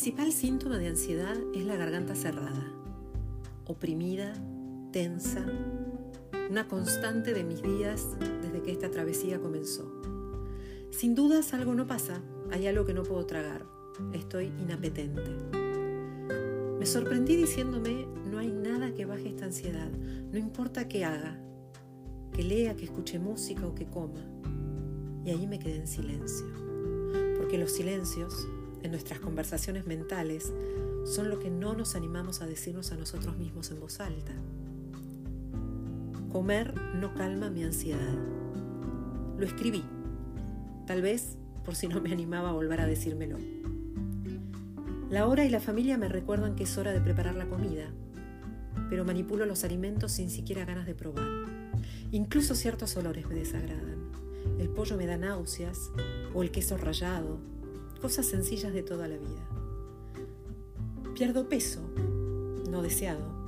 principal síntoma de ansiedad es la garganta cerrada, oprimida, tensa, una constante de mis días desde que esta travesía comenzó. Sin dudas algo no pasa, hay algo que no puedo tragar, estoy inapetente. Me sorprendí diciéndome, no hay nada que baje esta ansiedad, no importa qué haga, que lea, que escuche música o que coma. Y ahí me quedé en silencio, porque los silencios en nuestras conversaciones mentales son lo que no nos animamos a decirnos a nosotros mismos en voz alta. Comer no calma mi ansiedad. Lo escribí, tal vez por si no me animaba a volver a decírmelo. La hora y la familia me recuerdan que es hora de preparar la comida, pero manipulo los alimentos sin siquiera ganas de probar. Incluso ciertos olores me desagradan. El pollo me da náuseas o el queso rallado cosas sencillas de toda la vida. Pierdo peso, no deseado.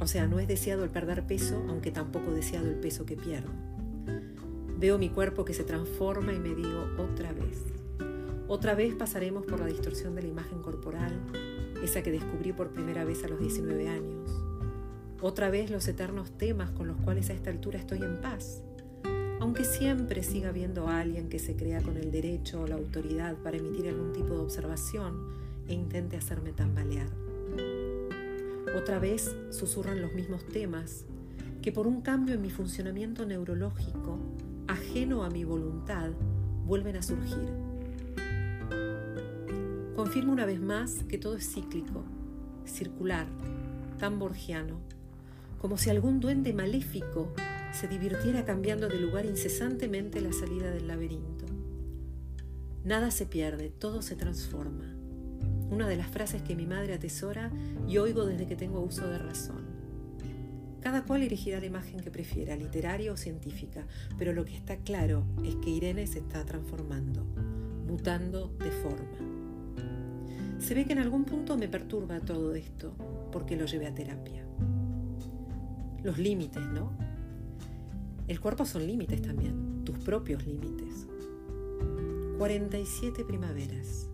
O sea, no es deseado el perder peso, aunque tampoco deseado el peso que pierdo. Veo mi cuerpo que se transforma y me digo otra vez. Otra vez pasaremos por la distorsión de la imagen corporal, esa que descubrí por primera vez a los 19 años. Otra vez los eternos temas con los cuales a esta altura estoy en paz aunque siempre siga habiendo alguien que se crea con el derecho o la autoridad para emitir algún tipo de observación e intente hacerme tambalear. Otra vez susurran los mismos temas que por un cambio en mi funcionamiento neurológico, ajeno a mi voluntad, vuelven a surgir. Confirmo una vez más que todo es cíclico, circular, tan borgiano, como si algún duende maléfico se divirtiera cambiando de lugar incesantemente la salida del laberinto. Nada se pierde, todo se transforma. Una de las frases que mi madre atesora y oigo desde que tengo uso de razón. Cada cual elegirá la imagen que prefiera, literaria o científica, pero lo que está claro es que Irene se está transformando, mutando de forma. Se ve que en algún punto me perturba todo esto, porque lo llevé a terapia. Los límites, ¿no? El cuerpo son límites también, tus propios límites. 47 primaveras,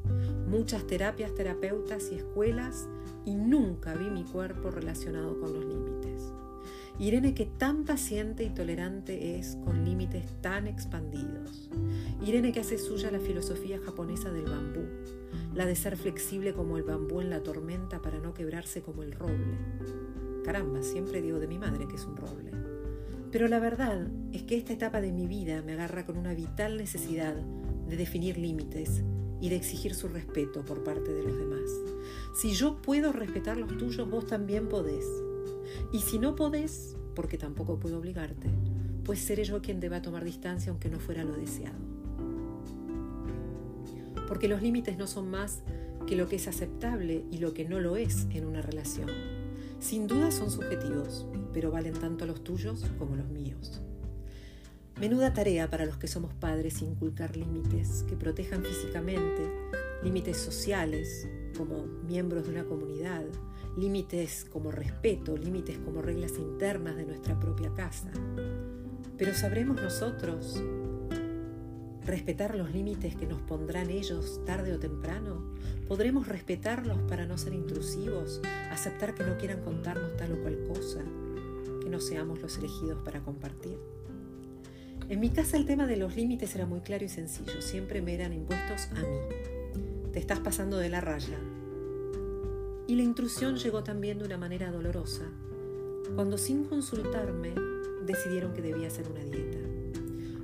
muchas terapias, terapeutas y escuelas y nunca vi mi cuerpo relacionado con los límites. Irene que tan paciente y tolerante es con límites tan expandidos. Irene que hace suya la filosofía japonesa del bambú, la de ser flexible como el bambú en la tormenta para no quebrarse como el roble. Caramba, siempre digo de mi madre que es un roble. Pero la verdad es que esta etapa de mi vida me agarra con una vital necesidad de definir límites y de exigir su respeto por parte de los demás. Si yo puedo respetar los tuyos, vos también podés. Y si no podés, porque tampoco puedo obligarte, pues seré yo quien deba tomar distancia aunque no fuera lo deseado. Porque los límites no son más que lo que es aceptable y lo que no lo es en una relación. Sin duda son subjetivos, pero valen tanto los tuyos como los míos. Menuda tarea para los que somos padres inculcar límites que protejan físicamente, límites sociales como miembros de una comunidad, límites como respeto, límites como reglas internas de nuestra propia casa. Pero sabremos nosotros respetar los límites que nos pondrán ellos tarde o temprano? ¿Podremos respetarlos para no ser intrusivos, aceptar que no quieran contarnos tal o cual cosa, que no seamos los elegidos para compartir? En mi casa el tema de los límites era muy claro y sencillo, siempre me eran impuestos a mí. Te estás pasando de la raya. Y la intrusión llegó también de una manera dolorosa, cuando sin consultarme decidieron que debía hacer una dieta.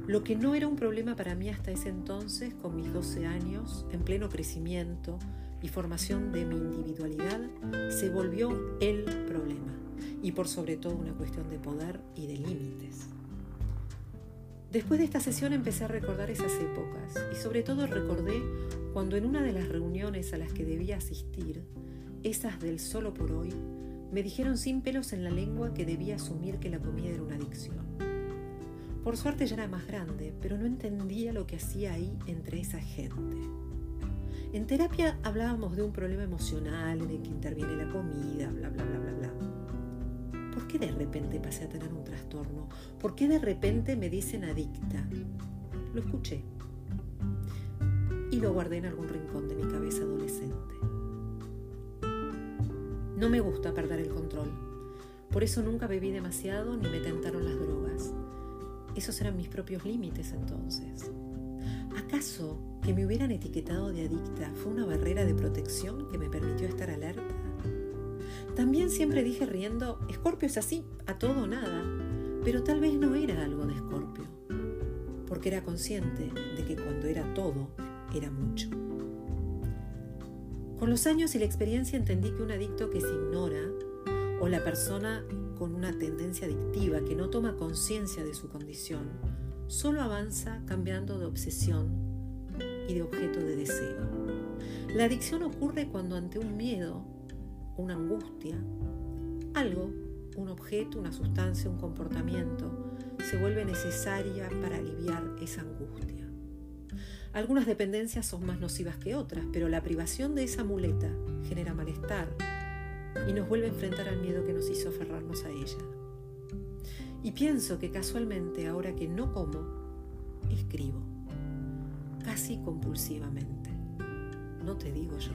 Lo que no era un problema para mí hasta ese entonces, con mis 12 años, en pleno crecimiento y formación de mi individualidad, se volvió el problema y por sobre todo una cuestión de poder y de límites. Después de esta sesión empecé a recordar esas épocas y sobre todo recordé cuando en una de las reuniones a las que debía asistir, esas del solo por hoy, me dijeron sin pelos en la lengua que debía asumir que la comida era una adicción. Por suerte ya era más grande, pero no entendía lo que hacía ahí entre esa gente. En terapia hablábamos de un problema emocional en el que interviene la comida, bla, bla, bla, bla, bla. ¿Por qué de repente pasé a tener un trastorno? ¿Por qué de repente me dicen adicta? Lo escuché y lo guardé en algún rincón de mi cabeza adolescente. No me gusta perder el control. Por eso nunca bebí demasiado ni me tentaron. Esos eran mis propios límites entonces. ¿Acaso que me hubieran etiquetado de adicta fue una barrera de protección que me permitió estar alerta? También siempre dije riendo, Escorpio es así, a todo o nada, pero tal vez no era algo de Escorpio, porque era consciente de que cuando era todo, era mucho. Con los años y la experiencia entendí que un adicto que se ignora, o la persona con una tendencia adictiva que no toma conciencia de su condición, solo avanza cambiando de obsesión y de objeto de deseo. La adicción ocurre cuando ante un miedo, una angustia, algo, un objeto, una sustancia, un comportamiento, se vuelve necesaria para aliviar esa angustia. Algunas dependencias son más nocivas que otras, pero la privación de esa muleta genera malestar y nos vuelve a enfrentar al miedo que nos hizo aferrarnos a ella. Y pienso que casualmente ahora que no como, escribo, casi compulsivamente. No te digo yo.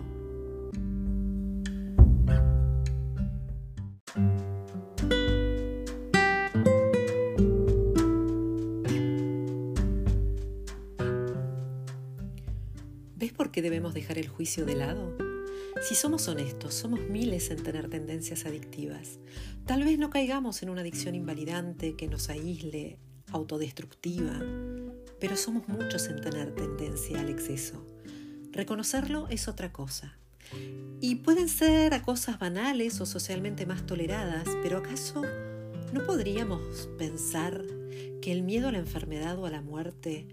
¿Ves por qué debemos dejar el juicio de lado? Si somos honestos, somos miles en tener tendencias adictivas. Tal vez no caigamos en una adicción invalidante que nos aísle, autodestructiva, pero somos muchos en tener tendencia al exceso. Reconocerlo es otra cosa. Y pueden ser a cosas banales o socialmente más toleradas, pero ¿acaso no podríamos pensar que el miedo a la enfermedad o a la muerte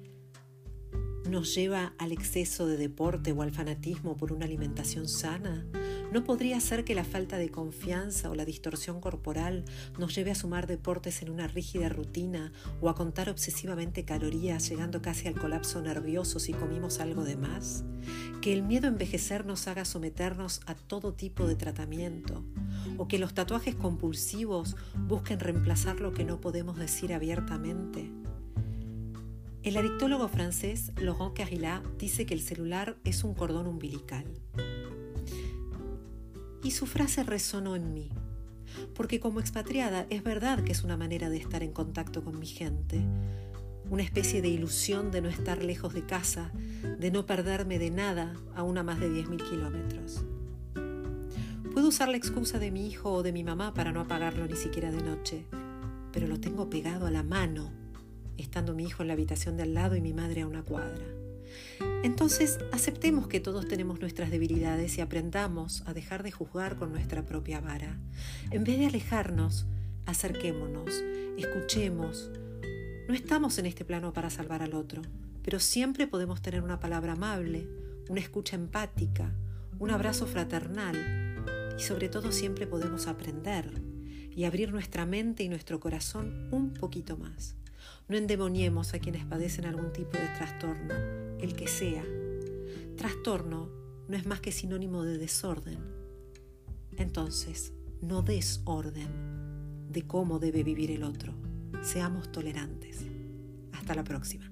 nos lleva al exceso de deporte o al fanatismo por una alimentación sana? ¿No podría ser que la falta de confianza o la distorsión corporal nos lleve a sumar deportes en una rígida rutina o a contar obsesivamente calorías llegando casi al colapso nervioso si comimos algo de más? ¿Que el miedo a envejecer nos haga someternos a todo tipo de tratamiento? ¿O que los tatuajes compulsivos busquen reemplazar lo que no podemos decir abiertamente? El adictólogo francés Laurent Carilla dice que el celular es un cordón umbilical. Y su frase resonó en mí, porque como expatriada es verdad que es una manera de estar en contacto con mi gente, una especie de ilusión de no estar lejos de casa, de no perderme de nada a una más de 10.000 kilómetros. Puedo usar la excusa de mi hijo o de mi mamá para no apagarlo ni siquiera de noche, pero lo tengo pegado a la mano estando mi hijo en la habitación de al lado y mi madre a una cuadra. Entonces, aceptemos que todos tenemos nuestras debilidades y aprendamos a dejar de juzgar con nuestra propia vara. En vez de alejarnos, acerquémonos, escuchemos. No estamos en este plano para salvar al otro, pero siempre podemos tener una palabra amable, una escucha empática, un abrazo fraternal y sobre todo siempre podemos aprender y abrir nuestra mente y nuestro corazón un poquito más. No endemoniemos a quienes padecen algún tipo de trastorno, el que sea. Trastorno no es más que sinónimo de desorden. Entonces, no des orden de cómo debe vivir el otro. Seamos tolerantes. Hasta la próxima.